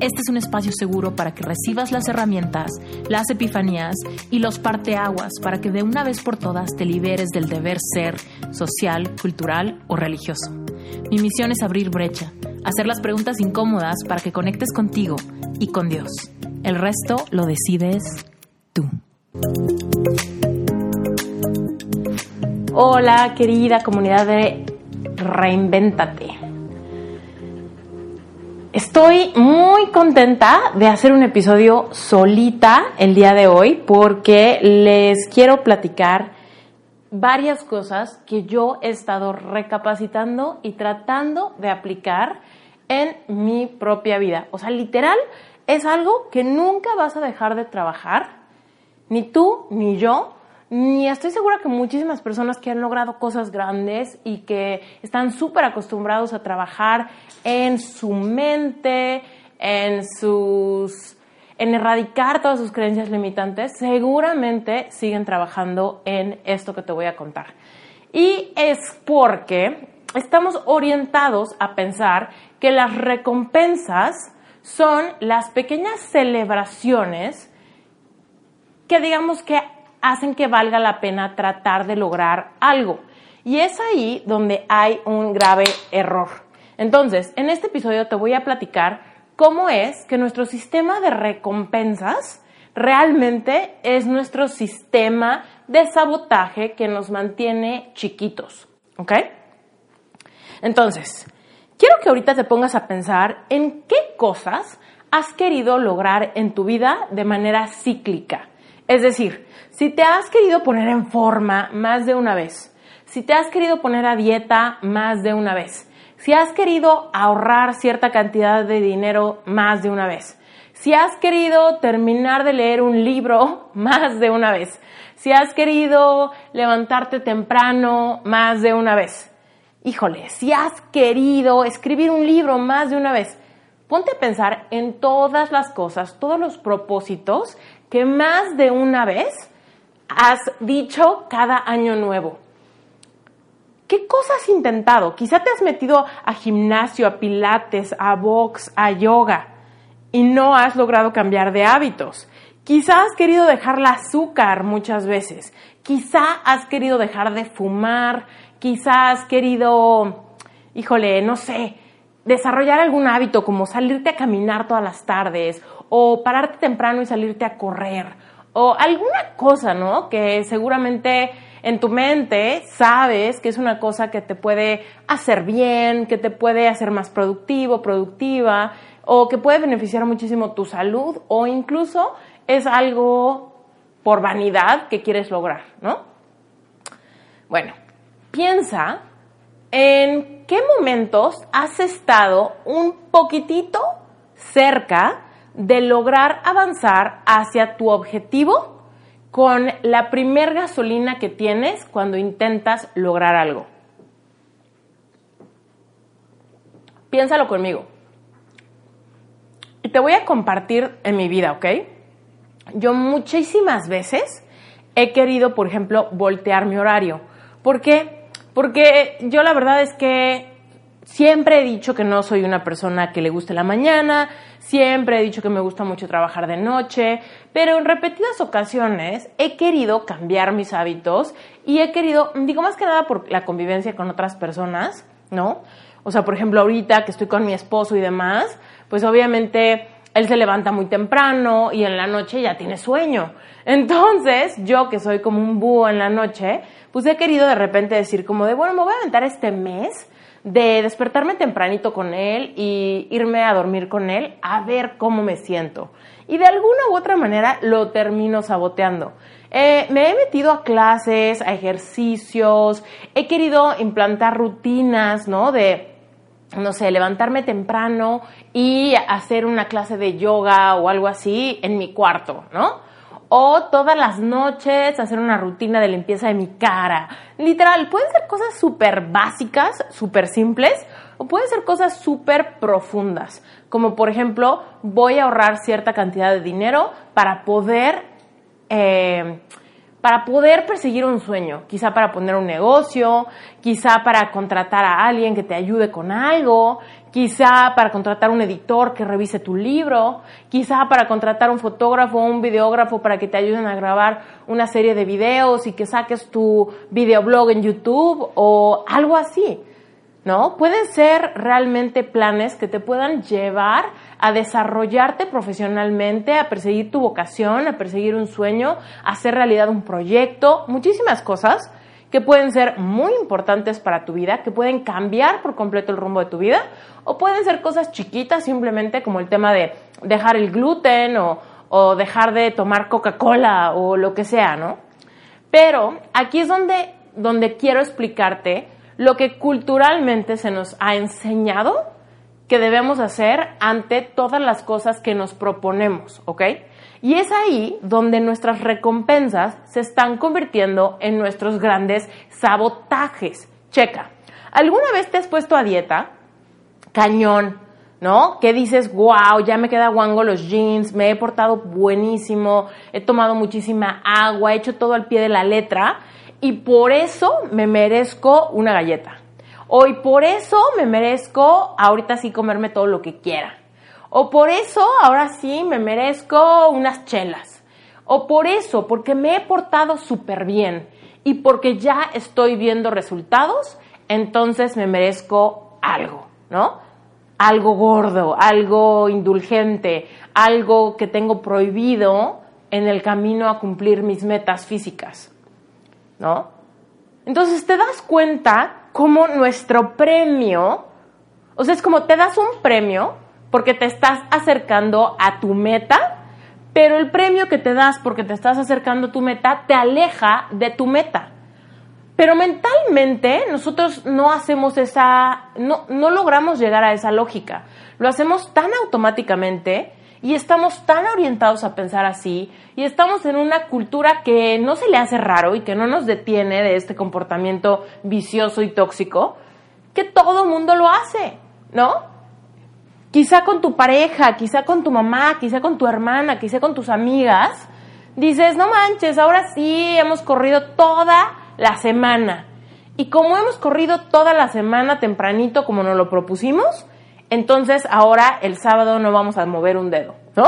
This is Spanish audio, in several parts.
Este es un espacio seguro para que recibas las herramientas, las epifanías y los parteaguas para que de una vez por todas te liberes del deber ser social, cultural o religioso. Mi misión es abrir brecha, hacer las preguntas incómodas para que conectes contigo y con Dios. El resto lo decides tú. Hola, querida comunidad de Reinvéntate. Estoy muy contenta de hacer un episodio solita el día de hoy porque les quiero platicar varias cosas que yo he estado recapacitando y tratando de aplicar en mi propia vida. O sea, literal es algo que nunca vas a dejar de trabajar, ni tú ni yo, ni estoy segura que muchísimas personas que han logrado cosas grandes y que están súper acostumbrados a trabajar en su mente, en sus en erradicar todas sus creencias limitantes, seguramente siguen trabajando en esto que te voy a contar. Y es porque estamos orientados a pensar que las recompensas son las pequeñas celebraciones que digamos que hacen que valga la pena tratar de lograr algo. Y es ahí donde hay un grave error. Entonces, en este episodio te voy a platicar cómo es que nuestro sistema de recompensas realmente es nuestro sistema de sabotaje que nos mantiene chiquitos. ¿Ok? Entonces, quiero que ahorita te pongas a pensar en qué cosas has querido lograr en tu vida de manera cíclica. Es decir, si te has querido poner en forma más de una vez, si te has querido poner a dieta más de una vez, si has querido ahorrar cierta cantidad de dinero más de una vez, si has querido terminar de leer un libro más de una vez, si has querido levantarte temprano más de una vez, híjole, si has querido escribir un libro más de una vez, ponte a pensar en todas las cosas, todos los propósitos que más de una vez has dicho cada año nuevo? ¿Qué cosas has intentado? Quizá te has metido a gimnasio, a pilates, a box, a yoga y no has logrado cambiar de hábitos. Quizá has querido dejar el azúcar muchas veces. Quizá has querido dejar de fumar. Quizá has querido, híjole, no sé, desarrollar algún hábito como salirte a caminar todas las tardes o pararte temprano y salirte a correr o alguna cosa, ¿no? Que seguramente en tu mente sabes que es una cosa que te puede hacer bien, que te puede hacer más productivo, productiva, o que puede beneficiar muchísimo tu salud, o incluso es algo por vanidad que quieres lograr, ¿no? Bueno, piensa en qué momentos has estado un poquitito cerca de lograr avanzar hacia tu objetivo con la primer gasolina que tienes cuando intentas lograr algo. Piénsalo conmigo. Y te voy a compartir en mi vida, ¿ok? Yo muchísimas veces he querido, por ejemplo, voltear mi horario. ¿Por qué? Porque yo la verdad es que Siempre he dicho que no soy una persona que le guste la mañana, siempre he dicho que me gusta mucho trabajar de noche, pero en repetidas ocasiones he querido cambiar mis hábitos y he querido, digo más que nada por la convivencia con otras personas, ¿no? O sea, por ejemplo, ahorita que estoy con mi esposo y demás, pues obviamente él se levanta muy temprano y en la noche ya tiene sueño. Entonces, yo que soy como un búho en la noche, pues he querido de repente decir como de, bueno, me voy a aventar este mes de despertarme tempranito con él y irme a dormir con él a ver cómo me siento. Y de alguna u otra manera lo termino saboteando. Eh, me he metido a clases, a ejercicios, he querido implantar rutinas, ¿no? De, no sé, levantarme temprano y hacer una clase de yoga o algo así en mi cuarto, ¿no? O todas las noches hacer una rutina de limpieza de mi cara. Literal, pueden ser cosas súper básicas, súper simples, o pueden ser cosas súper profundas, como por ejemplo, voy a ahorrar cierta cantidad de dinero para poder... Eh, para poder perseguir un sueño, quizá para poner un negocio, quizá para contratar a alguien que te ayude con algo, quizá para contratar un editor que revise tu libro, quizá para contratar un fotógrafo o un videógrafo para que te ayuden a grabar una serie de videos y que saques tu videoblog en YouTube o algo así. ¿no? Pueden ser realmente planes que te puedan llevar a desarrollarte profesionalmente, a perseguir tu vocación, a perseguir un sueño, a hacer realidad un proyecto, muchísimas cosas que pueden ser muy importantes para tu vida, que pueden cambiar por completo el rumbo de tu vida, o pueden ser cosas chiquitas simplemente como el tema de dejar el gluten o, dejar de tomar Coca-Cola o lo que sea, ¿no? Pero aquí es donde, donde quiero explicarte lo que culturalmente se nos ha enseñado que debemos hacer ante todas las cosas que nos proponemos, ¿ok? Y es ahí donde nuestras recompensas se están convirtiendo en nuestros grandes sabotajes. Checa, ¿alguna vez te has puesto a dieta? Cañón, ¿no? Que dices, wow, ya me queda guango los jeans, me he portado buenísimo, he tomado muchísima agua, he hecho todo al pie de la letra y por eso me merezco una galleta. O y por eso me merezco ahorita sí comerme todo lo que quiera. O por eso ahora sí me merezco unas chelas. O por eso, porque me he portado súper bien y porque ya estoy viendo resultados, entonces me merezco algo, ¿no? Algo gordo, algo indulgente, algo que tengo prohibido en el camino a cumplir mis metas físicas. ¿no? Entonces te das cuenta cómo nuestro premio, o sea, es como te das un premio porque te estás acercando a tu meta, pero el premio que te das porque te estás acercando a tu meta te aleja de tu meta. Pero mentalmente nosotros no hacemos esa, no, no logramos llegar a esa lógica. Lo hacemos tan automáticamente y estamos tan orientados a pensar así y estamos en una cultura que no se le hace raro y que no nos detiene de este comportamiento vicioso y tóxico, que todo mundo lo hace, ¿no? Quizá con tu pareja, quizá con tu mamá, quizá con tu hermana, quizá con tus amigas, dices, no manches, ahora sí hemos corrido toda la semana. Y como hemos corrido toda la semana tempranito como nos lo propusimos, entonces ahora el sábado no vamos a mover un dedo, ¿no?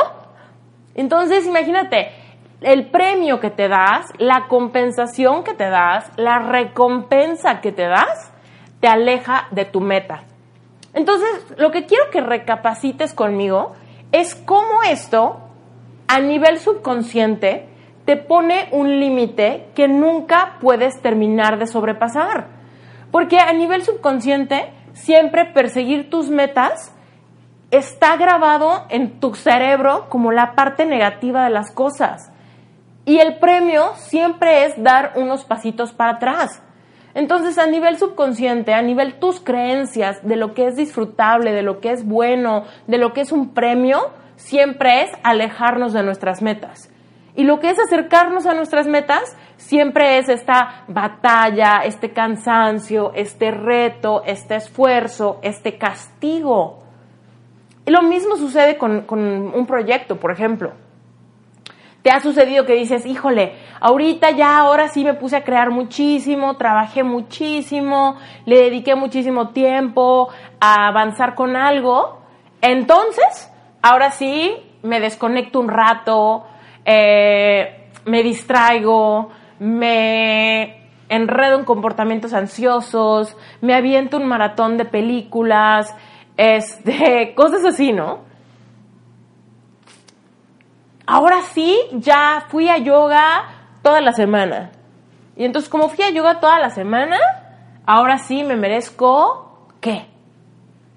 Entonces imagínate, el premio que te das, la compensación que te das, la recompensa que te das, te aleja de tu meta. Entonces, lo que quiero que recapacites conmigo es cómo esto, a nivel subconsciente, te pone un límite que nunca puedes terminar de sobrepasar. Porque a nivel subconsciente, siempre perseguir tus metas está grabado en tu cerebro como la parte negativa de las cosas. Y el premio siempre es dar unos pasitos para atrás. Entonces, a nivel subconsciente, a nivel tus creencias de lo que es disfrutable, de lo que es bueno, de lo que es un premio, siempre es alejarnos de nuestras metas. Y lo que es acercarnos a nuestras metas siempre es esta batalla, este cansancio, este reto, este esfuerzo, este castigo. Y lo mismo sucede con, un proyecto, por ejemplo. ¿Te ha sucedido que dices, híjole, ahorita ya, ahora sí me puse a crear muchísimo, trabajé muchísimo, le dediqué muchísimo tiempo a avanzar con algo? Entonces, ahora sí me desconecto un rato, eh, me distraigo, me enredo en comportamientos ansiosos, me aviento un maratón de películas, este, cosas así, ¿no? Ahora sí, ya fui a yoga toda la semana. Y entonces, como fui a yoga toda la semana, ahora sí me merezco, ¿qué?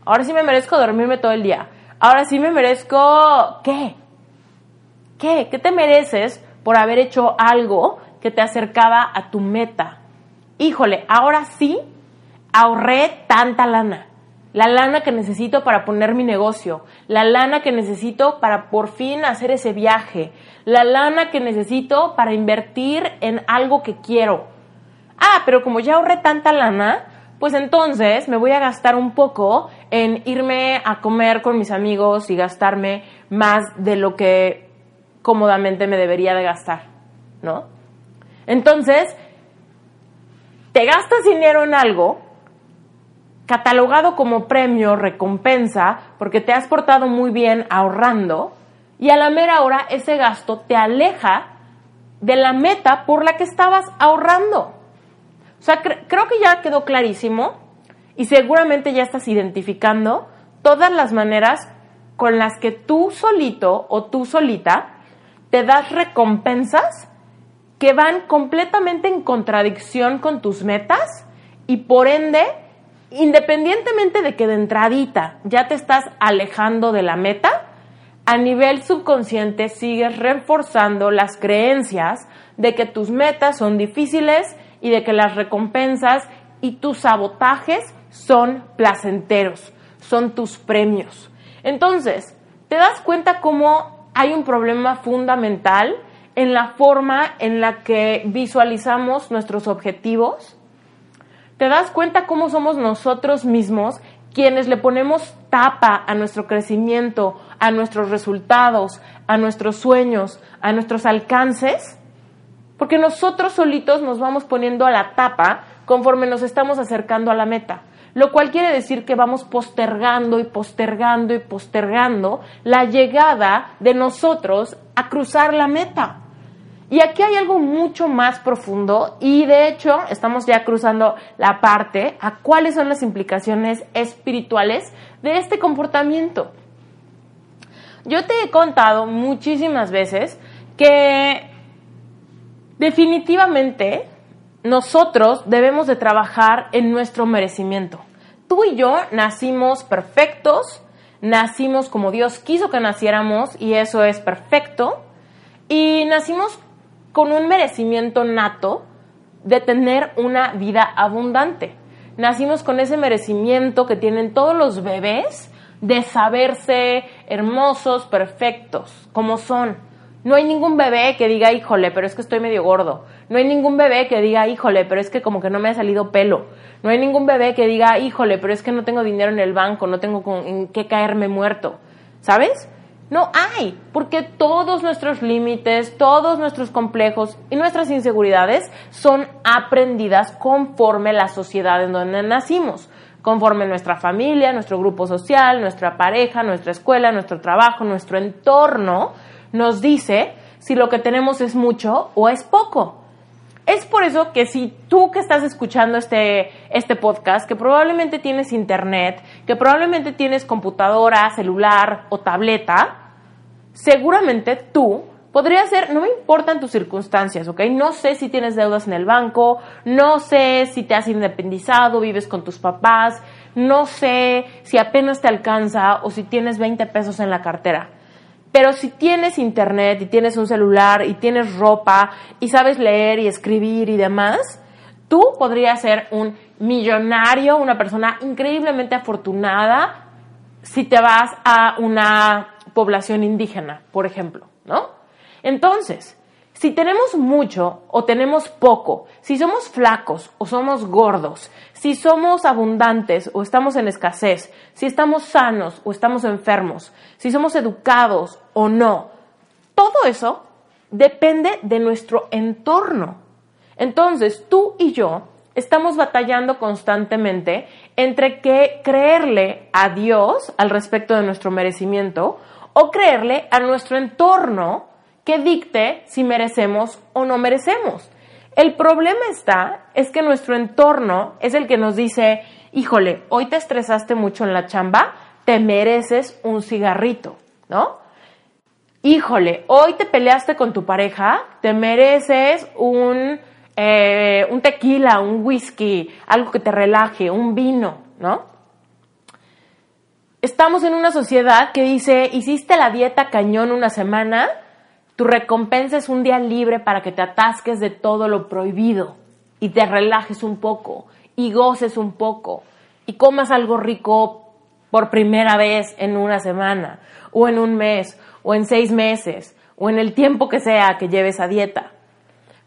Ahora sí me merezco dormirme todo el día. Ahora sí me merezco, ¿qué? ¿Qué? ¿Qué te mereces por haber hecho algo que te acercaba a tu meta? Híjole, ahora sí ahorré tanta lana. La lana que necesito para poner mi negocio, la lana que necesito para por fin hacer ese viaje, la lana que necesito para invertir en algo que quiero. Ah, pero como ya ahorré tanta lana, pues entonces me voy a gastar un poco en irme a comer con mis amigos y gastarme más de lo que cómodamente me debería de gastar, ¿no? Entonces, te gastas dinero en algo catalogado como premio, recompensa, porque te has portado muy bien ahorrando, y a la mera hora ese gasto te aleja de la meta por la que estabas ahorrando. O sea, creo que ya quedó clarísimo y seguramente ya estás identificando todas las maneras con las que tú solito o tú solita te das recompensas que van completamente en contradicción con tus metas y por ende, independientemente de que de entradita ya te estás alejando de la meta, a nivel subconsciente sigues reforzando las creencias de que tus metas son difíciles y de que las recompensas y tus sabotajes son placenteros, son tus premios. Entonces, ¿te das cuenta cómo hay un problema fundamental en la forma en la que visualizamos nuestros objetivos? ¿Te das cuenta cómo somos nosotros mismos quienes le ponemos tapa a nuestro crecimiento, a nuestros resultados, a nuestros sueños, a nuestros alcances? Porque nosotros solitos nos vamos poniendo a la tapa conforme nos estamos acercando a la meta lo cual quiere decir que vamos postergando y postergando y postergando la llegada de nosotros a cruzar la meta. Y aquí hay algo mucho más profundo y de hecho estamos ya cruzando la parte a cuáles son las implicaciones espirituales de este comportamiento. Yo te he contado muchísimas veces que definitivamente nosotros debemos de trabajar en nuestro merecimiento. Tú y yo nacimos perfectos, nacimos como Dios quiso que naciéramos y eso es perfecto, y nacimos con un merecimiento nato de tener una vida abundante. Nacimos con ese merecimiento que tienen todos los bebés de saberse hermosos, perfectos, como son. No hay ningún bebé que diga, híjole, pero es que estoy medio gordo. No hay ningún bebé que diga, híjole, pero es que como que no me ha salido pelo. No hay ningún bebé que diga, híjole, pero es que no tengo dinero en el banco, no tengo con, en qué caerme muerto. ¿Sabes? No hay, porque todos nuestros límites, todos nuestros complejos y nuestras inseguridades son aprendidas conforme la sociedad en donde nacimos, conforme nuestra familia, nuestro grupo social, nuestra pareja, nuestra escuela, nuestro trabajo, nuestro entorno nos dice si lo que tenemos es mucho o es poco. Es por eso que si tú que estás escuchando este, este podcast, que probablemente tienes internet, que probablemente tienes computadora, celular o tableta, seguramente tú podrías ser, no me importan tus circunstancias, ¿ok? No sé si tienes deudas en el banco, no sé si te has independizado, vives con tus papás, no sé si apenas te alcanza o si tienes 20 pesos en la cartera. Pero si tienes internet y tienes un celular y tienes ropa y sabes leer y escribir y demás, tú podrías ser un millonario, una persona increíblemente afortunada si te vas a una población indígena, por ejemplo, ¿no? Entonces, si tenemos mucho o tenemos poco, si somos flacos o somos gordos, si somos abundantes o estamos en escasez, si estamos sanos o estamos enfermos, si somos educados o no, todo eso depende de nuestro entorno. Entonces, tú y yo estamos batallando constantemente entre que creerle a Dios al respecto de nuestro merecimiento o creerle a nuestro entorno que dicte si merecemos o no merecemos. El problema está, es que nuestro entorno es el que nos dice, híjole, hoy te estresaste mucho en la chamba, te mereces un cigarrito, ¿no? Híjole, hoy te peleaste con tu pareja, te mereces un, eh, un tequila, un whisky, algo que te relaje, un vino, ¿no? Estamos en una sociedad que dice, hiciste la dieta cañón una semana, tu recompensa es un día libre para que te atasques de todo lo prohibido y te relajes un poco y goces un poco y comas algo rico por primera vez en una semana, o en un mes, o en seis meses, o en el tiempo que sea que lleves a dieta.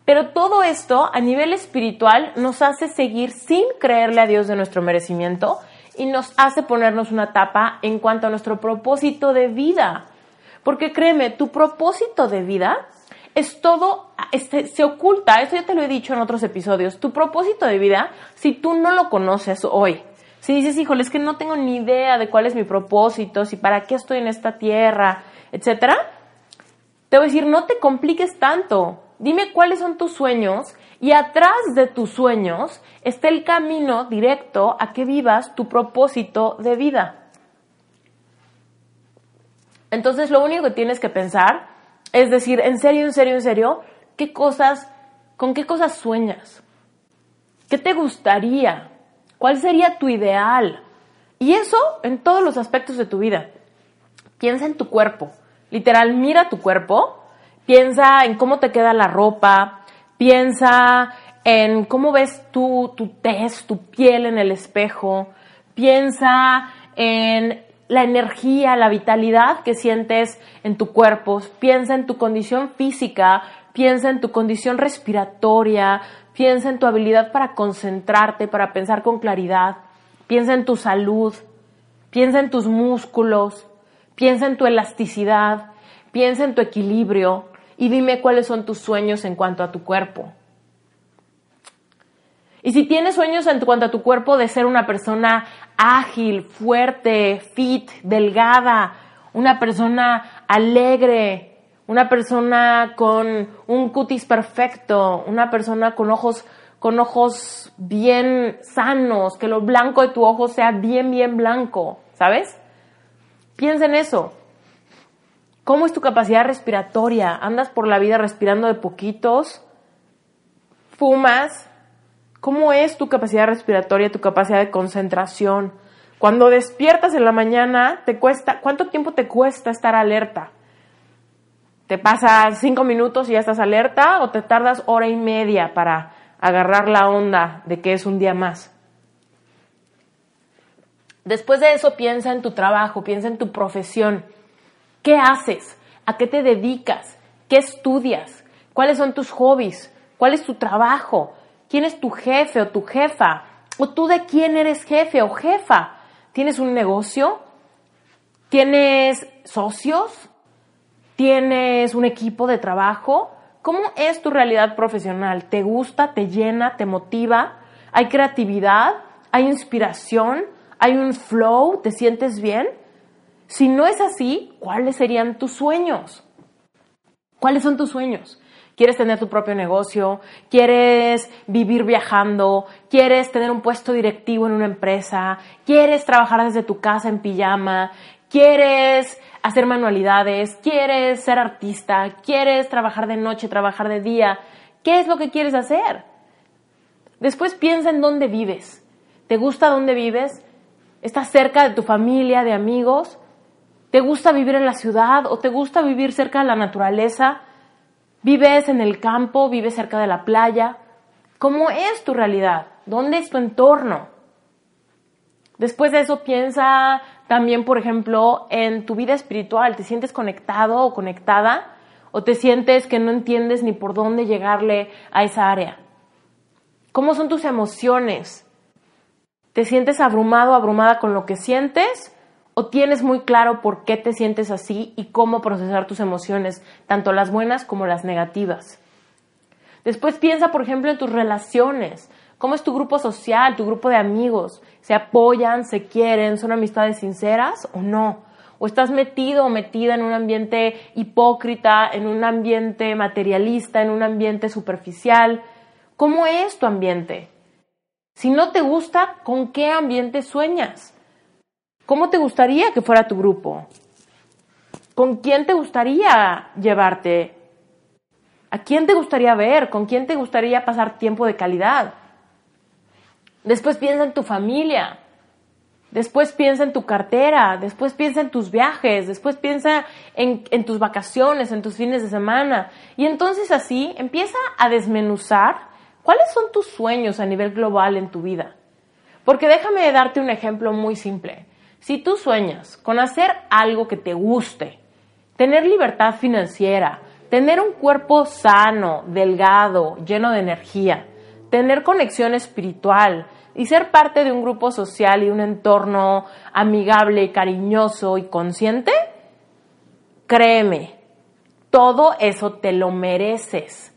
Pero todo esto a nivel espiritual nos hace seguir sin creerle a Dios de nuestro merecimiento y nos hace ponernos una tapa en cuanto a nuestro propósito de vida. Porque créeme, tu propósito de vida es todo, este, se oculta, eso ya te lo he dicho en otros episodios, tu propósito de vida, si tú no lo conoces hoy, si dices, híjole, es que no tengo ni idea de cuál es mi propósito, si para qué estoy en esta tierra, etcétera, te voy a decir, no te compliques tanto. Dime cuáles son tus sueños y atrás de tus sueños está el camino directo a que vivas tu propósito de vida. Entonces lo único que tienes que pensar es decir, en serio, en serio, en serio, ¿qué cosas, con qué cosas sueñas? ¿Qué te gustaría? ¿Cuál sería tu ideal? Y eso en todos los aspectos de tu vida. Piensa en tu cuerpo. Literal, mira tu cuerpo. Piensa en cómo te queda la ropa. Piensa en cómo ves tú, tu test, tu piel en el espejo. Piensa en la energía, la vitalidad que sientes en tu cuerpo, piensa en tu condición física, piensa en tu condición respiratoria, piensa en tu habilidad para concentrarte, para pensar con claridad, piensa en tu salud, piensa en tus músculos, piensa en tu elasticidad, piensa en tu equilibrio y dime cuáles son tus sueños en cuanto a tu cuerpo. Y si tienes sueños en cuanto a tu cuerpo de ser una persona ágil, fuerte, fit, delgada, una persona alegre, una persona con un cutis perfecto, una persona con ojos con ojos bien sanos, que lo blanco de tu ojo sea bien bien blanco, ¿sabes? Piensa en eso. ¿Cómo es tu capacidad respiratoria? ¿Andas por la vida respirando de poquitos? ¿Fumas? ¿Cómo es tu capacidad respiratoria, tu capacidad de concentración? Cuando despiertas en la mañana, te cuesta, ¿cuánto tiempo te cuesta estar alerta? ¿Te pasas cinco minutos y ya estás alerta o te tardas hora y media para agarrar la onda de que es un día más? Después de eso piensa en tu trabajo, piensa en tu profesión. ¿Qué haces? ¿A qué te dedicas? ¿Qué estudias? ¿Cuáles son tus hobbies? ¿Cuál es tu trabajo? quién es tu jefe o tu jefa, o tú de quién eres jefe o jefa. ¿Tienes un negocio? ¿Tienes socios? ¿Tienes un equipo de trabajo? ¿Cómo es tu realidad profesional? ¿Te gusta? ¿Te llena? ¿Te motiva? ¿Hay creatividad? ¿Hay inspiración? ¿Hay un flow? ¿Te sientes bien? Si no es así, ¿cuáles serían tus sueños? ¿Cuáles son tus sueños? quieres tener tu propio negocio, quieres vivir viajando, quieres tener un puesto directivo en una empresa, quieres trabajar desde tu casa en pijama, quieres hacer manualidades, quieres ser artista, quieres trabajar de noche, trabajar de día. ¿Qué es lo que quieres hacer? Después piensa en dónde vives. ¿Te gusta dónde vives? ¿Estás cerca de tu familia, de amigos? ¿Te gusta vivir en la ciudad o te gusta vivir cerca de la naturaleza? ¿Vives en el campo? ¿Vives cerca de la playa? ¿Cómo es tu realidad? ¿Dónde es tu entorno? Después de eso piensa también, por ejemplo, en tu vida espiritual. ¿Te sientes conectado o conectada? ¿O te sientes que no entiendes ni por dónde llegarle a esa área? ¿Cómo son tus emociones? ¿Te sientes abrumado abrumada con lo que sientes? O tienes muy claro por qué te sientes así y cómo procesar tus emociones, tanto las buenas como las negativas. Después piensa, por ejemplo, en tus relaciones. ¿Cómo es tu grupo social, tu grupo de amigos? ¿Se apoyan, se quieren, son amistades sinceras o no? ¿O estás metido o metida en un ambiente hipócrita, en un ambiente materialista, en un ambiente superficial? ¿Cómo es tu ambiente? Si no te gusta, ¿con qué ambiente sueñas? ¿Cómo te gustaría que fuera tu grupo? ¿Con quién te gustaría llevarte? ¿A quién te gustaría ver? ¿Con quién te gustaría pasar tiempo de calidad? Después piensa en tu familia. Después piensa en tu cartera. Después piensa en tus viajes. Después piensa en, tus vacaciones, en tus fines de semana. Y entonces así empieza a desmenuzar cuáles son tus sueños a nivel global en tu vida. Porque déjame darte un ejemplo muy simple. Si tú sueñas con hacer algo que te guste, tener libertad financiera, tener un cuerpo sano, delgado, lleno de energía, tener conexión espiritual y ser parte de un grupo social y un entorno amigable, cariñoso y consciente, créeme, todo eso te lo mereces.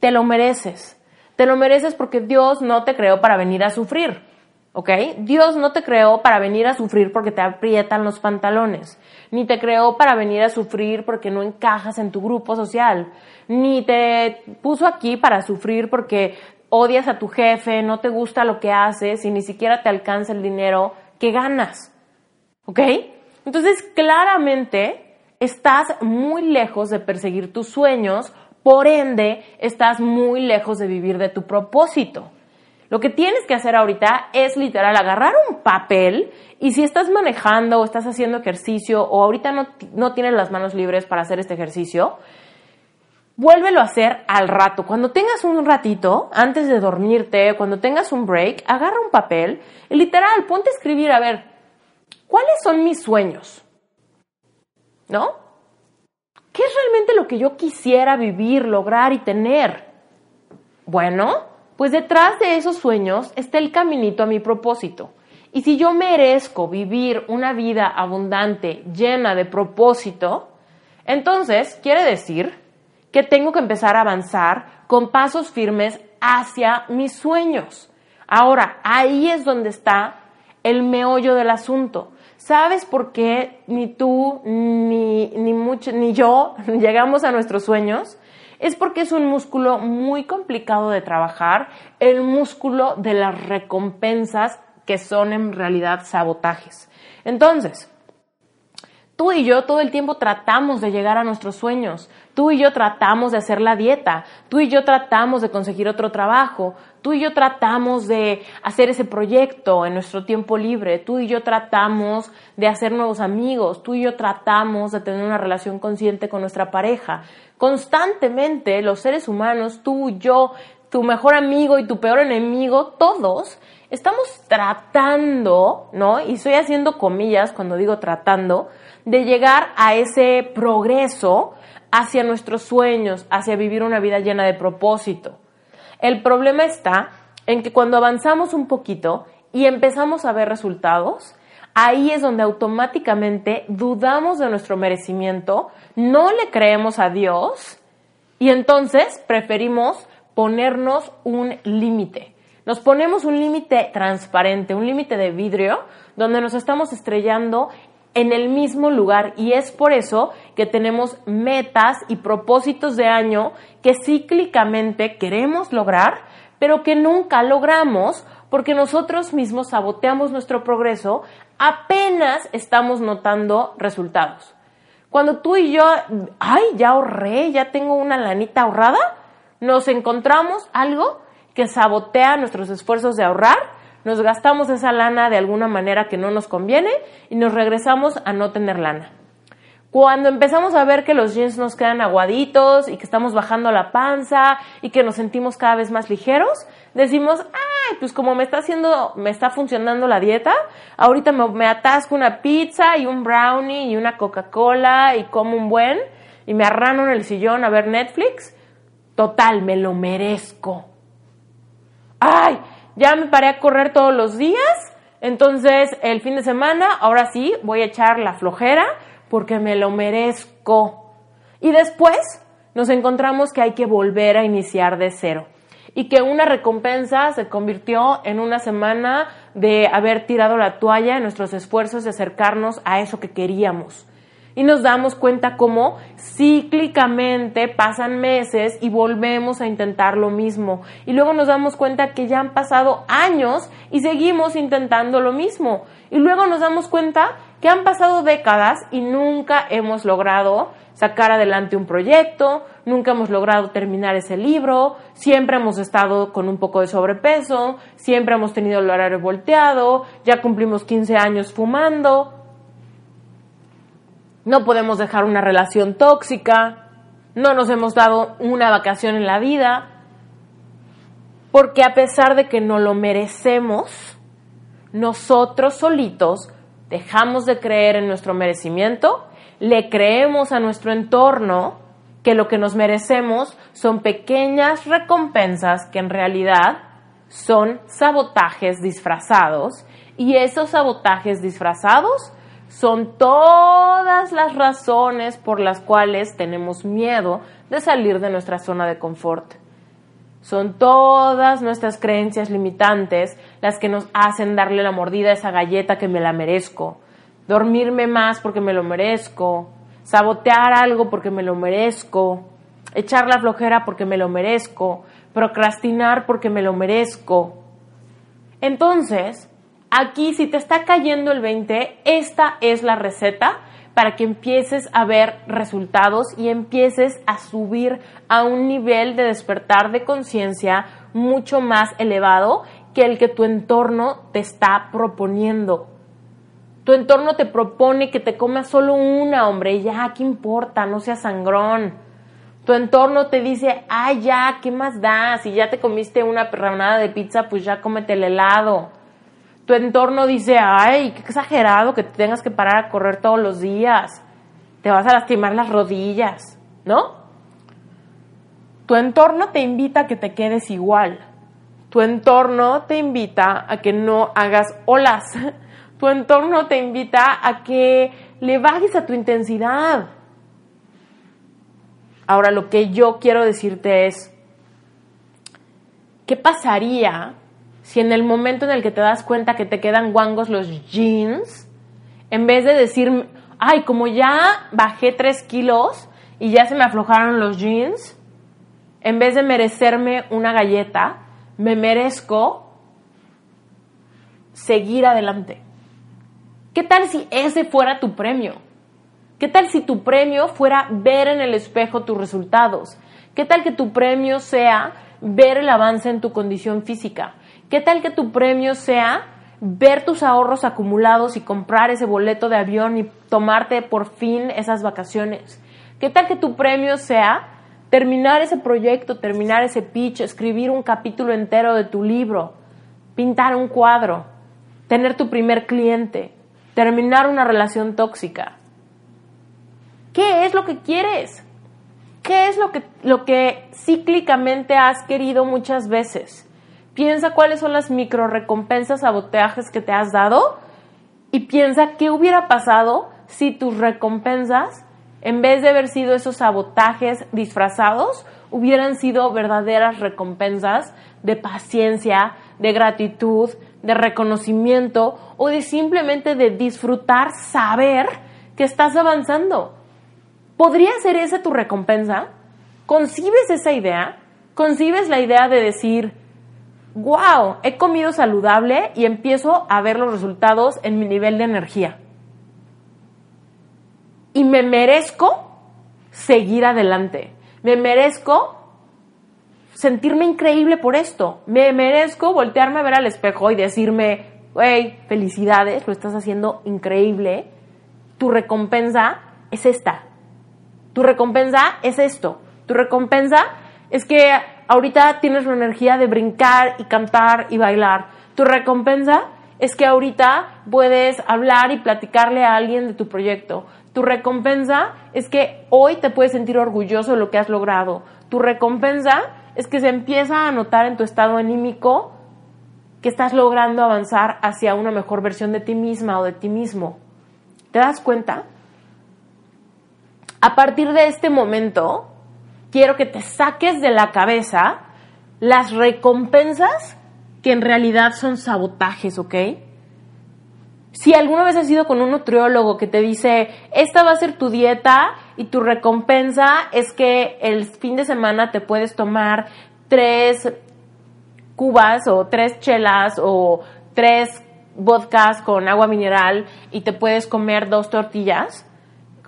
Te lo mereces. Te lo mereces porque Dios no te creó para venir a sufrir. ¿Ok? Dios no te creó para venir a sufrir porque te aprietan los pantalones, ni te creó para venir a sufrir porque no encajas en tu grupo social, ni te puso aquí para sufrir porque odias a tu jefe, no te gusta lo que haces y ni siquiera te alcanza el dinero que ganas, ¿ok? Entonces, claramente, estás muy lejos de perseguir tus sueños, por ende, estás muy lejos de vivir de tu propósito. Lo que tienes que hacer ahorita es literal agarrar un papel y si estás manejando o estás haciendo ejercicio o ahorita no, no tienes las manos libres para hacer este ejercicio, vuélvelo a hacer al rato. Cuando tengas un ratito, antes de dormirte, cuando tengas un break, agarra un papel y literal ponte a escribir, a ver, ¿cuáles son mis sueños? ¿No? ¿Qué es realmente lo que yo quisiera vivir, lograr y tener? Bueno, pues detrás de esos sueños está el caminito a mi propósito. Y si yo merezco vivir una vida abundante, llena de propósito, entonces quiere decir que tengo que empezar a avanzar con pasos firmes hacia mis sueños. Ahora, ahí es donde está el meollo del asunto. ¿Sabes por qué ni tú, ni, ni, mucho, ni yo llegamos a nuestros sueños? Es porque es un músculo muy complicado de trabajar, el músculo de las recompensas que son en realidad sabotajes. Entonces, Tú y yo todo el tiempo tratamos de llegar a nuestros sueños. Tú y yo tratamos de hacer la dieta. Tú y yo tratamos de conseguir otro trabajo. Tú y yo tratamos de hacer ese proyecto en nuestro tiempo libre. Tú y yo tratamos de hacer nuevos amigos. Tú y yo tratamos de tener una relación consciente con nuestra pareja. Constantemente los seres humanos, tú, yo, tu mejor amigo y tu peor enemigo, todos estamos tratando, ¿no? Y estoy haciendo comillas cuando digo tratando, de llegar a ese progreso hacia nuestros sueños, hacia vivir una vida llena de propósito. El problema está en que cuando avanzamos un poquito y empezamos a ver resultados, ahí es donde automáticamente dudamos de nuestro merecimiento, no le creemos a Dios y entonces preferimos ponernos un límite. Nos ponemos un límite transparente, un límite de vidrio, donde nos estamos estrellando en el mismo lugar y es por eso que tenemos metas y propósitos de año que cíclicamente queremos lograr, pero que nunca logramos porque nosotros mismos saboteamos nuestro progreso apenas estamos notando resultados. Cuando tú y yo, ay, ya ahorré, ya tengo una lanita ahorrada, nos encontramos algo que sabotea nuestros esfuerzos de ahorrar, nos gastamos esa lana de alguna manera que no nos conviene y nos regresamos a no tener lana. Cuando empezamos a ver que los jeans nos quedan aguaditos y que estamos bajando la panza y que nos sentimos cada vez más ligeros, decimos, ay, pues como me está haciendo, me está funcionando la dieta, ahorita me, atasco una pizza y un brownie y una Coca-Cola y como un buen y me arrano en el sillón a ver Netflix. Total, me lo merezco. Ay, ya me paré a correr todos los días, entonces el fin de semana, ahora sí, voy a echar la flojera porque me lo merezco. Y después nos encontramos que hay que volver a iniciar de cero y que una recompensa se convirtió en una semana de haber tirado la toalla en nuestros esfuerzos de acercarnos a eso que queríamos. Y nos damos cuenta cómo cíclicamente pasan meses y volvemos a intentar lo mismo. Y luego nos damos cuenta que ya han pasado años y seguimos intentando lo mismo. Y luego nos damos cuenta que han pasado décadas y nunca hemos logrado sacar adelante un proyecto, nunca hemos logrado terminar ese libro, siempre hemos estado con un poco de sobrepeso, siempre hemos tenido el horario volteado, ya cumplimos 15 años fumando, no podemos dejar una relación tóxica, no nos hemos dado una vacación en la vida, porque a pesar de que no lo merecemos, nosotros solitos dejamos de creer en nuestro merecimiento, le creemos a nuestro entorno que lo que nos merecemos son pequeñas recompensas que en realidad son sabotajes disfrazados y esos sabotajes disfrazados son todas las razones por las cuales tenemos miedo de salir de nuestra zona de confort. Son todas nuestras creencias limitantes las que nos hacen darle la mordida a esa galleta que me la merezco, dormirme más porque me lo merezco, sabotear algo porque me lo merezco, echar la flojera porque me lo merezco, procrastinar porque me lo merezco. Entonces, aquí si te está cayendo el 20, esta es la receta para que empieces a ver resultados y empieces a subir a un nivel de despertar de conciencia mucho más elevado que el que tu entorno te está proponiendo. Tu entorno te propone que te comas solo una, hombre, ya, ¿qué importa? No seas sangrón. Tu entorno te dice, ay, ya, ¿qué más da? Si ya te comiste una perranada de pizza, pues ya cómete el helado tu entorno dice, ay, qué exagerado que te tengas que parar a correr todos los días, te vas a lastimar las rodillas, ¿no? Tu entorno te invita a que te quedes igual. Tu entorno te invita a que no hagas olas. Tu entorno te invita a que le bajes a tu intensidad. Ahora lo que yo quiero decirte es, ¿qué pasaría si en el momento en el que te das cuenta que te quedan guangos los jeans, en vez de decir, ay, como ya bajé tres kilos y ya se me aflojaron los jeans, en vez de merecerme una galleta, me merezco seguir adelante. ¿Qué tal si ese fuera tu premio? ¿Qué tal si tu premio fuera ver en el espejo tus resultados? ¿Qué tal que tu premio sea ver el avance en tu condición física? ¿Qué tal que tu premio sea ver tus ahorros acumulados y comprar ese boleto de avión y tomarte por fin esas vacaciones? ¿Qué tal que tu premio sea terminar ese proyecto, terminar ese pitch, escribir un capítulo entero de tu libro, pintar un cuadro, tener tu primer cliente, terminar una relación tóxica? ¿Qué es lo que quieres? ¿Qué es lo que, lo que cíclicamente has querido muchas veces? Piensa cuáles son las micro recompensas, saboteajes que te has dado y piensa qué hubiera pasado si tus recompensas, en vez de haber sido esos sabotajes disfrazados, hubieran sido verdaderas recompensas de paciencia, de gratitud, de reconocimiento o de simplemente de disfrutar, saber que estás avanzando. ¿Podría ser esa tu recompensa? ¿Concibes esa idea? ¿Concibes la idea de decir, wow, he comido saludable y empiezo a ver los resultados en mi nivel de energía. Y me merezco seguir adelante. Me merezco sentirme increíble por esto. Me merezco voltearme a ver al espejo y decirme, hey, felicidades, lo estás haciendo increíble. Tu recompensa es esta. Tu recompensa es esto. Tu recompensa es que ahorita tienes la energía de brincar y cantar y bailar. Tu recompensa es que ahorita puedes hablar y platicarle a alguien de tu proyecto. Tu recompensa es que hoy te puedes sentir orgulloso de lo que has logrado. Tu recompensa es que se empieza a notar en tu estado anímico que estás logrando avanzar hacia una mejor versión de ti misma o de ti mismo. ¿Te das cuenta? A partir de este momento, quiero que te saques de la cabeza las recompensas que en realidad son sabotajes, ¿ok? Si alguna vez has ido con un nutriólogo que te dice, esta va a ser tu dieta y tu recompensa es que el fin de semana te puedes tomar tres cubas o tres chelas o tres vodkas con agua mineral y te puedes comer dos tortillas,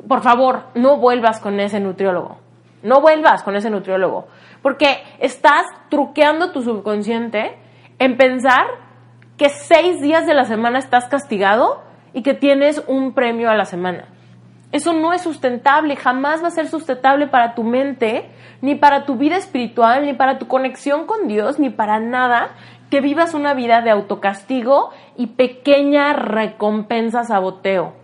por favor, no vuelvas con ese nutriólogo. No vuelvas con ese nutriólogo, porque estás truqueando tu subconsciente en pensar que seis días de la semana estás castigado y que tienes un premio a la semana. Eso no es sustentable, jamás va a ser sustentable para tu mente, ni para tu vida espiritual, ni para tu conexión con Dios, ni para nada que vivas una vida de autocastigo y pequeña recompensa saboteo.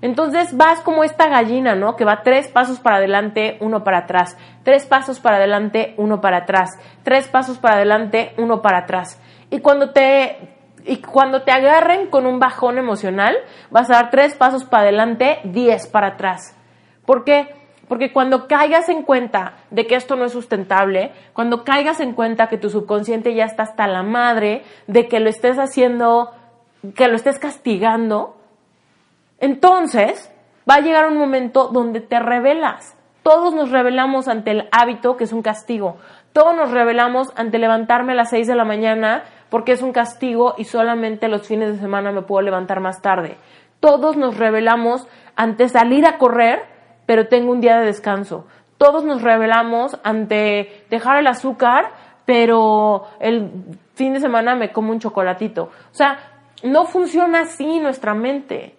Entonces vas como esta gallina, ¿no? Que va tres pasos para adelante, uno para atrás, tres pasos para adelante, uno para atrás, tres pasos para adelante, uno para atrás. Y cuando te y cuando te agarren con un bajón emocional, vas a dar tres pasos para adelante, diez para atrás. ¿Por qué? Porque cuando caigas en cuenta de que esto no es sustentable, cuando caigas en cuenta que tu subconsciente ya está hasta la madre, de que lo estés haciendo, que lo estés castigando, entonces, va a llegar un momento donde te revelas. Todos nos revelamos ante el hábito, que es un castigo. Todos nos revelamos ante levantarme a las 6 de la mañana porque es un castigo y solamente los fines de semana me puedo levantar más tarde. Todos nos revelamos ante salir a correr, pero tengo un día de descanso. Todos nos revelamos ante dejar el azúcar, pero el fin de semana me como un chocolatito. O sea, no funciona así nuestra mente.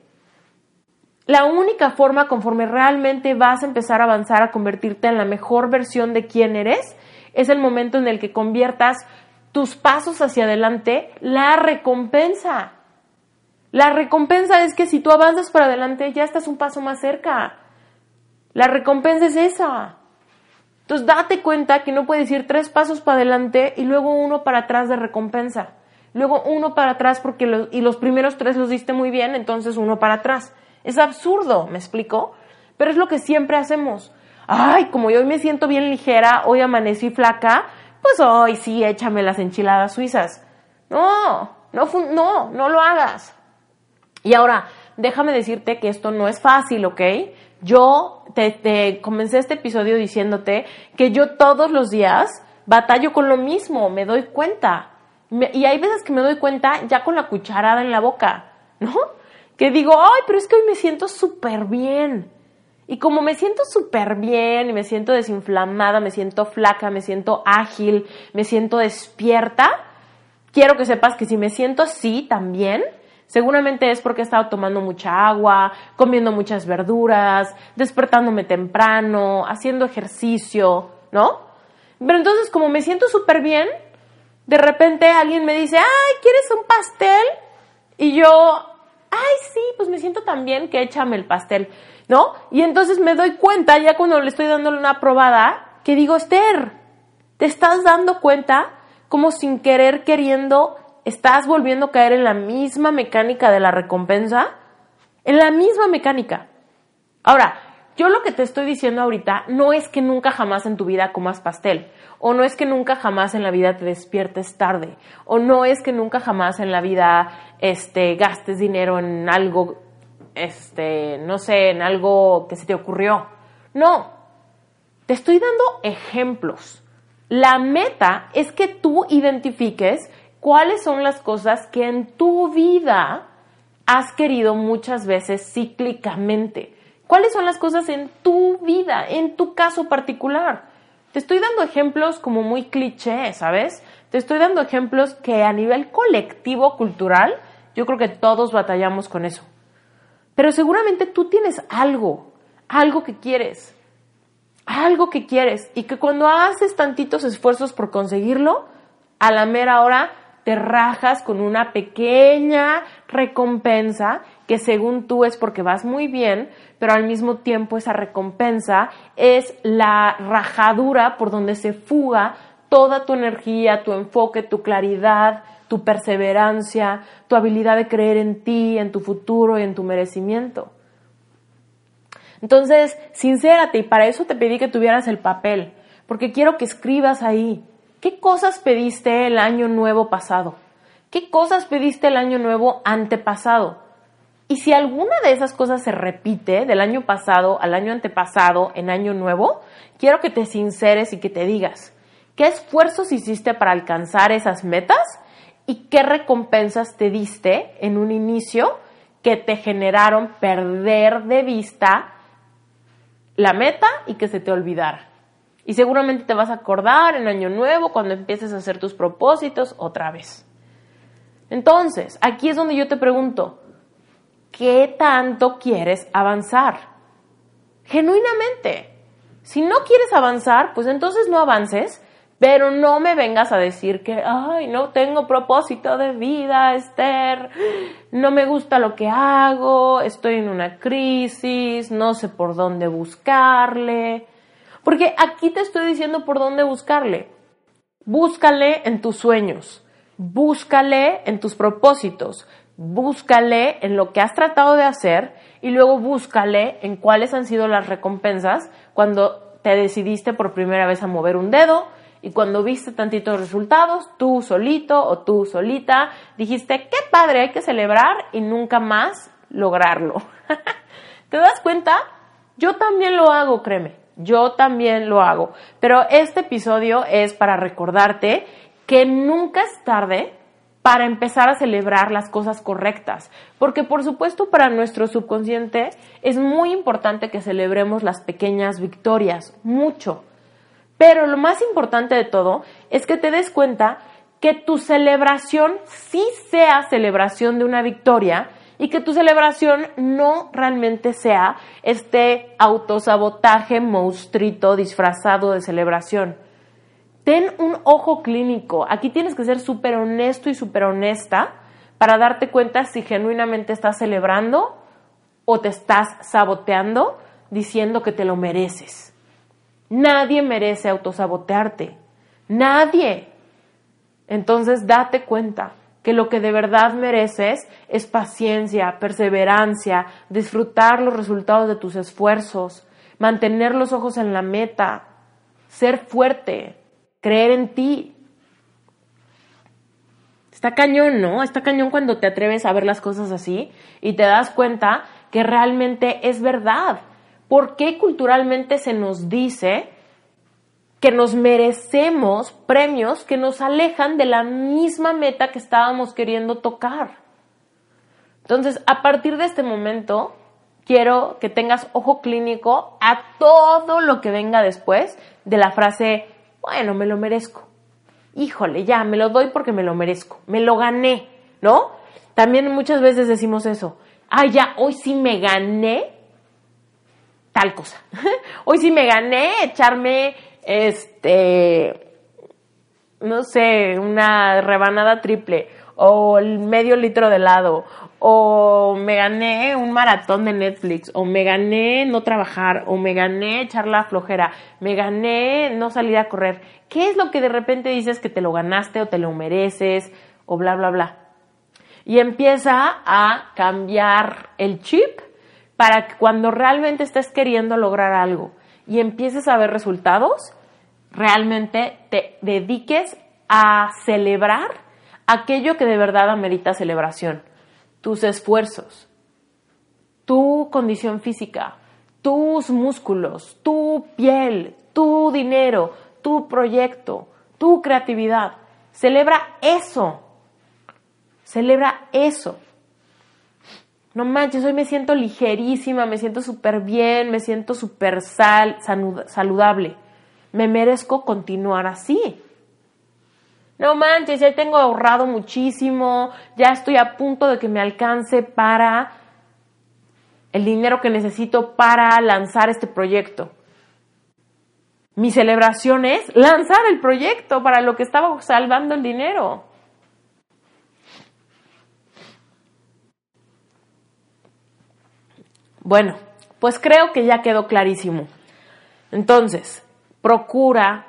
La única forma conforme realmente vas a empezar a avanzar a convertirte en la mejor versión de quién eres es el momento en el que conviertas tus pasos hacia adelante la recompensa. La recompensa es que si tú avanzas para adelante ya estás un paso más cerca. La recompensa es esa. Entonces date cuenta que no puedes ir tres pasos para adelante y luego uno para atrás de recompensa. Luego uno para atrás porque y los primeros tres los diste muy bien, entonces uno para atrás. Es absurdo, ¿me explico? Pero es lo que siempre hacemos. Ay, como yo hoy me siento bien ligera, hoy amanecí flaca, pues hoy sí échame las enchiladas suizas. No, no, no, no lo hagas. Y ahora, déjame decirte que esto no es fácil, ¿ok? Yo te, te comencé este episodio diciéndote que yo todos los días batallo con lo mismo, me doy cuenta. y hay veces que me doy cuenta ya con la cucharada en la boca, ¿no? Que digo, ay, pero es que hoy me siento súper bien. Y como me siento súper bien y me siento desinflamada, me siento flaca, me siento ágil, me siento despierta, quiero que sepas que si me siento así también, seguramente es porque he estado tomando mucha agua, comiendo muchas verduras, despertándome temprano, haciendo ejercicio, ¿no? Pero entonces como me siento súper bien, de repente alguien me dice, ay, ¿quieres un pastel? Y yo, ay, sí, pues me siento tan bien que échame el pastel, ¿no? Y entonces me doy cuenta, ya cuando le estoy dándole una probada, que digo, Esther, ¿te estás dando cuenta como sin querer queriendo estás volviendo a caer en la misma mecánica de la recompensa? En la misma mecánica. Ahora, yo lo que te estoy diciendo ahorita no es que nunca jamás en tu vida comas pastel, o no es que nunca jamás en la vida te despiertes tarde, o no es que nunca jamás en la vida este, gastes dinero en algo, este, no sé, en algo que se te ocurrió. No, te estoy dando ejemplos. La meta es que tú identifiques cuáles son las cosas que en tu vida has querido muchas veces cíclicamente ¿Cuáles son las cosas en tu vida, en tu caso particular? Te estoy dando ejemplos como muy cliché, ¿sabes? Te estoy dando ejemplos que a nivel colectivo, cultural, yo creo que todos batallamos con eso. Pero seguramente tú tienes algo, algo que quieres, algo que quieres y que cuando haces tantitos esfuerzos por conseguirlo, a la mera hora te rajas con una pequeña recompensa que según tú es porque vas muy bien, pero al mismo tiempo esa recompensa es la rajadura por donde se fuga toda tu energía, tu enfoque, tu claridad, tu perseverancia, tu habilidad de creer en ti, en tu futuro y en tu merecimiento. Entonces, sincérate y para eso te pedí que tuvieras el papel, porque quiero que escribas ahí. ¿Qué cosas pediste el año nuevo pasado? ¿Qué cosas pediste el año nuevo antepasado? Y si alguna de esas cosas se repite del año pasado al año antepasado en año nuevo, quiero que te sinceres y que te digas qué esfuerzos hiciste para alcanzar esas metas y qué recompensas te diste en un inicio que te generaron perder de vista la meta y que se te olvidara. Y seguramente te vas a acordar en año nuevo cuando empieces a hacer tus propósitos otra vez. Entonces, aquí es donde yo te pregunto, ¿qué tanto quieres avanzar? Genuinamente. Si no quieres avanzar, pues entonces no avances, pero no me vengas a decir que, ay, no tengo propósito de vida, Esther, no me gusta lo que hago, estoy en una crisis, no sé por dónde buscarle. Porque aquí te estoy diciendo por dónde buscarle. Búscale en tus sueños, búscale en tus propósitos, búscale en lo que has tratado de hacer y luego búscale en cuáles han sido las recompensas cuando te decidiste por primera vez a mover un dedo y cuando viste tantitos resultados, tú solito o tú solita, dijiste, qué padre, hay que celebrar y nunca más lograrlo. ¿Te das cuenta? Yo también lo hago, créeme, yo también lo hago. Pero este episodio es para recordarte que nunca es tarde para empezar a celebrar las cosas correctas. Porque por supuesto para nuestro subconsciente es muy importante que celebremos las pequeñas victorias, mucho. Pero lo más importante de todo es que te des cuenta que tu celebración sí sea celebración de una victoria y que tu celebración no realmente sea este autosabotaje monstruito disfrazado de celebración. Ten un ojo clínico. Aquí tienes que ser súper honesto y súper honesta para darte cuenta si genuinamente estás celebrando o te estás saboteando diciendo que te lo mereces. Nadie merece autosabotearte. Nadie. Entonces date cuenta que lo que de verdad mereces es paciencia, perseverancia, disfrutar los resultados de tus esfuerzos, mantener los ojos en la meta, ser fuerte, creer en ti. Está cañón, ¿no? Está cañón cuando te atreves a ver las cosas así y te das cuenta que realmente es verdad. ¿Por qué culturalmente se nos dice que nos merecemos premios que nos alejan de la misma meta que estábamos queriendo tocar? Entonces, a partir de este momento, quiero que tengas ojo clínico a todo lo que venga después de la frase, bueno, me lo merezco. Híjole, ya, me lo doy porque me lo merezco, me lo gané, ¿no? También muchas veces decimos eso, ah, ya, hoy sí me gané tal cosa. Hoy sí me gané echarme, este, no sé, una rebanada triple o el medio litro de helado o me gané un maratón de Netflix o me gané no trabajar o me gané echar la flojera, me gané no salir a correr. ¿Qué es lo que de repente dices que te lo ganaste o te lo mereces o bla, bla, bla? Y empieza a cambiar el chip para que cuando realmente estés queriendo lograr algo y empieces a ver resultados, realmente te dediques a celebrar aquello que de verdad amerita celebración, tus esfuerzos, tu condición física, tus músculos, tu piel, tu dinero, tu proyecto, tu creatividad. Celebra eso. Celebra eso no manches, hoy me siento ligerísima, me siento súper bien, me siento súper sal, saludable. Me merezco continuar así. No manches, ya tengo ahorrado muchísimo, ya estoy a punto de que me alcance para el dinero que necesito para lanzar este proyecto. Mi celebración es lanzar el proyecto para lo que estaba salvando el dinero. Bueno, pues creo que ya quedó clarísimo. Entonces, procura,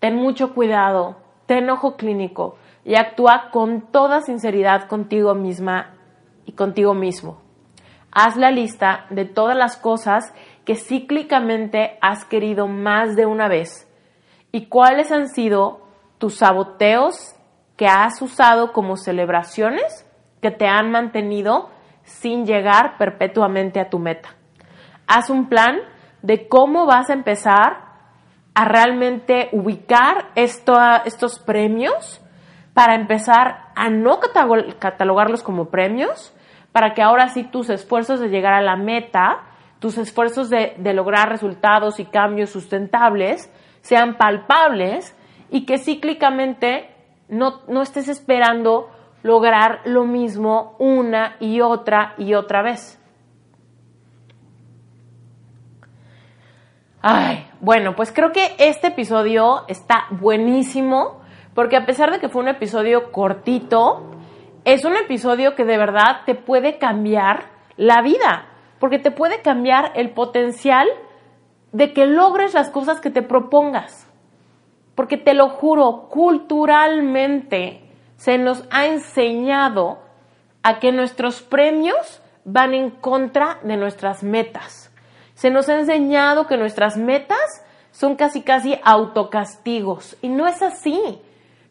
ten mucho cuidado, ten ojo clínico y actúa con toda sinceridad contigo misma y contigo mismo. Haz la lista de todas las cosas que cíclicamente has querido más de una vez y cuáles han sido tus saboteos que has usado como celebraciones que te han mantenido sin llegar perpetuamente a tu meta. Haz un plan de cómo vas a empezar a realmente ubicar estos premios para empezar a no catalogarlos como premios, para que ahora sí tus esfuerzos de llegar a la meta, tus esfuerzos de, lograr resultados y cambios sustentables sean palpables y que cíclicamente no, no estés esperando lograr lo mismo una y otra y otra vez. Ay, bueno, pues creo que este episodio está buenísimo porque a pesar de que fue un episodio cortito, es un episodio que de verdad te puede cambiar la vida, porque te puede cambiar el potencial de que logres las cosas que te propongas. Porque te lo juro, culturalmente se nos ha enseñado a que nuestros premios van en contra de nuestras metas. Se nos ha enseñado que nuestras metas son casi casi autocastigos y no es así.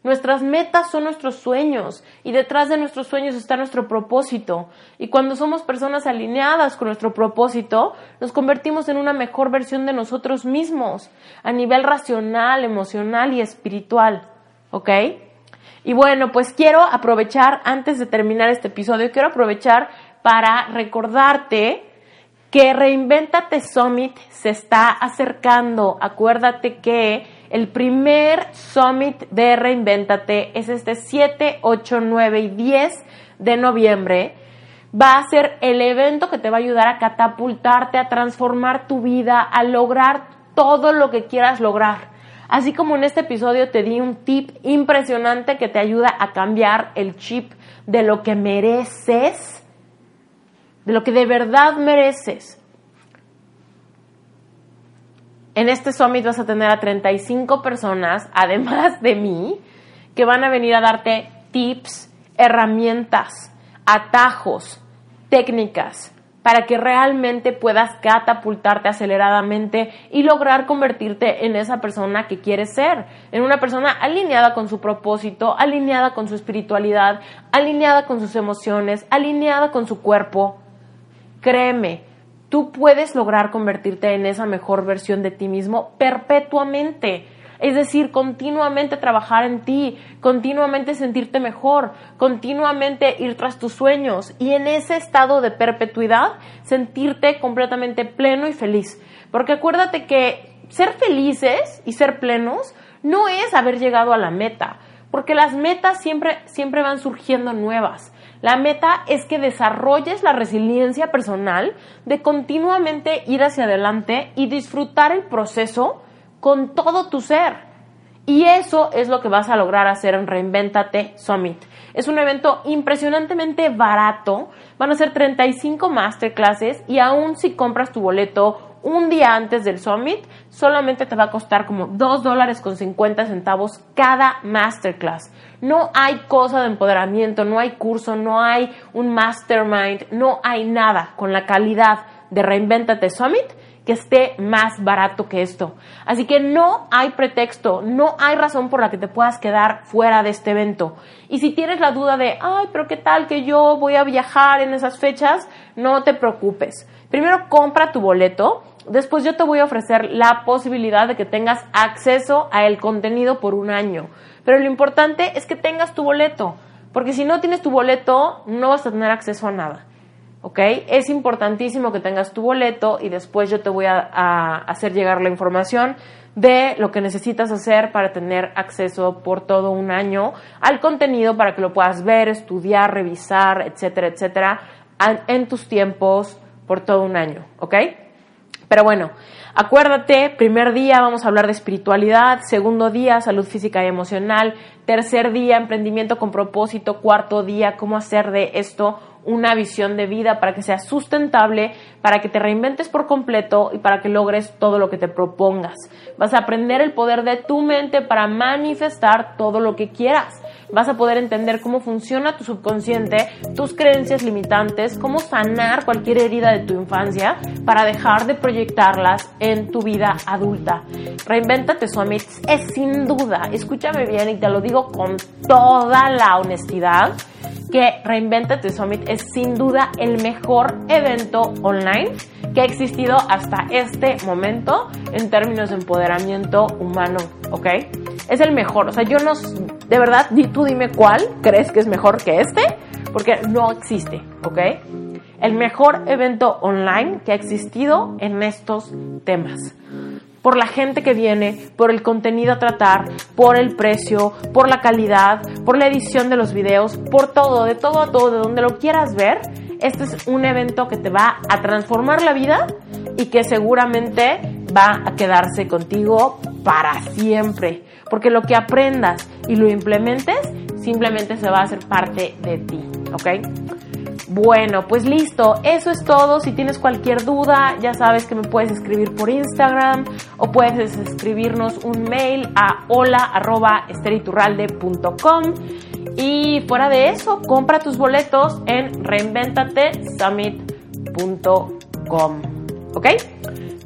Nuestras metas son nuestros sueños y detrás de nuestros sueños está nuestro propósito. Y cuando somos personas alineadas con nuestro propósito, nos convertimos en una mejor versión de nosotros mismos a nivel racional, emocional y espiritual. ¿Ok? Y bueno, pues quiero aprovechar, antes de terminar este episodio, quiero aprovechar para recordarte que Reinventate Summit se está acercando. Acuérdate que el primer Summit de Reinventate es este 7, 8, 9 y 10 de noviembre. Va a ser el evento que te va a ayudar a catapultarte, a transformar tu vida, a lograr todo lo que quieras lograr. Así como en este episodio te di un tip impresionante que te ayuda a cambiar el chip de lo que mereces de lo que de verdad mereces. En este summit vas a tener a 35 personas, además de mí, que van a venir a darte tips, herramientas, atajos, técnicas, para que realmente puedas catapultarte aceleradamente y lograr convertirte en esa persona que quieres ser, en una persona alineada con su propósito, alineada con su espiritualidad, alineada con sus emociones, alineada con su cuerpo, Créeme, tú puedes lograr convertirte en esa mejor versión de ti mismo perpetuamente. Es decir, continuamente trabajar en ti, continuamente sentirte mejor, continuamente ir tras tus sueños y en ese estado de perpetuidad sentirte completamente pleno y feliz. Porque acuérdate que ser felices y ser plenos no es haber llegado a la meta, porque las metas siempre, siempre van surgiendo nuevas. La meta es que desarrolles la resiliencia personal de continuamente ir hacia adelante y disfrutar el proceso con todo tu ser. Y eso es lo que vas a lograr hacer en Reinventate Summit. Es un evento impresionantemente barato. Van a ser 35 masterclasses y aún si compras tu boleto un día antes del summit, solamente te va a costar como 2 dólares con 50 centavos cada masterclass. No hay cosa de empoderamiento, no hay curso, no hay un mastermind, no hay nada con la calidad de Reinventate Summit que esté más barato que esto. Así que no hay pretexto, no hay razón por la que te puedas quedar fuera de este evento. Y si tienes la duda de, ay, pero qué tal que yo voy a viajar en esas fechas, no te preocupes. Primero compra tu boleto, después yo te voy a ofrecer la posibilidad de que tengas acceso a el contenido por un año. Pero lo importante es que tengas tu boleto, porque si no tienes tu boleto no vas a tener acceso a nada. ¿Ok? Es importantísimo que tengas tu boleto y después yo te voy a, a hacer llegar la información de lo que necesitas hacer para tener acceso por todo un año al contenido para que lo puedas ver, estudiar, revisar, etcétera, etcétera, en tus tiempos por todo un año, ¿ok? Pero bueno, acuérdate, primer día vamos a hablar de espiritualidad, segundo día salud física y emocional, tercer día emprendimiento con propósito, cuarto día cómo hacer de esto una visión de vida para que sea sustentable, para que te reinventes por completo y para que logres todo lo que te propongas. Vas a aprender el poder de tu mente para manifestar todo lo que quieras vas a poder entender cómo funciona tu subconsciente, tus creencias limitantes, cómo sanar cualquier herida de tu infancia para dejar de proyectarlas en tu vida adulta. Reinventate Summit es sin duda, escúchame bien y te lo digo con toda la honestidad, que Reinventate Summit es sin duda el mejor evento online que ha existido hasta este momento en términos de empoderamiento humano, ¿ok? Es el mejor, o sea, yo no, de verdad, tú dime cuál crees que es mejor que este, porque no existe, ¿ok? El mejor evento online que ha existido en estos temas por la gente que viene, por el contenido a tratar, por el precio, por la calidad, por la edición de los videos, por todo, de todo a todo, de donde lo quieras ver. Este es un evento que te va a transformar la vida y que seguramente va a quedarse contigo para siempre. Porque lo que aprendas y lo implementes simplemente se va a hacer parte de ti, ¿ok? Bueno, pues listo, eso es todo. Si tienes cualquier duda, ya sabes que me puedes escribir por Instagram o puedes escribirnos un mail a hola.esteriturralde.com y fuera de eso, compra tus boletos en reinventatesummit.com. ¿Ok?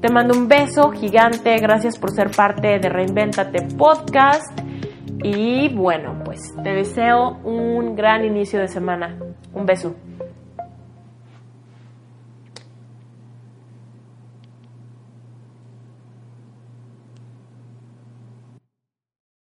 Te mando un beso gigante, gracias por ser parte de Reinventate Podcast y bueno, pues te deseo un gran inicio de semana. Un beso.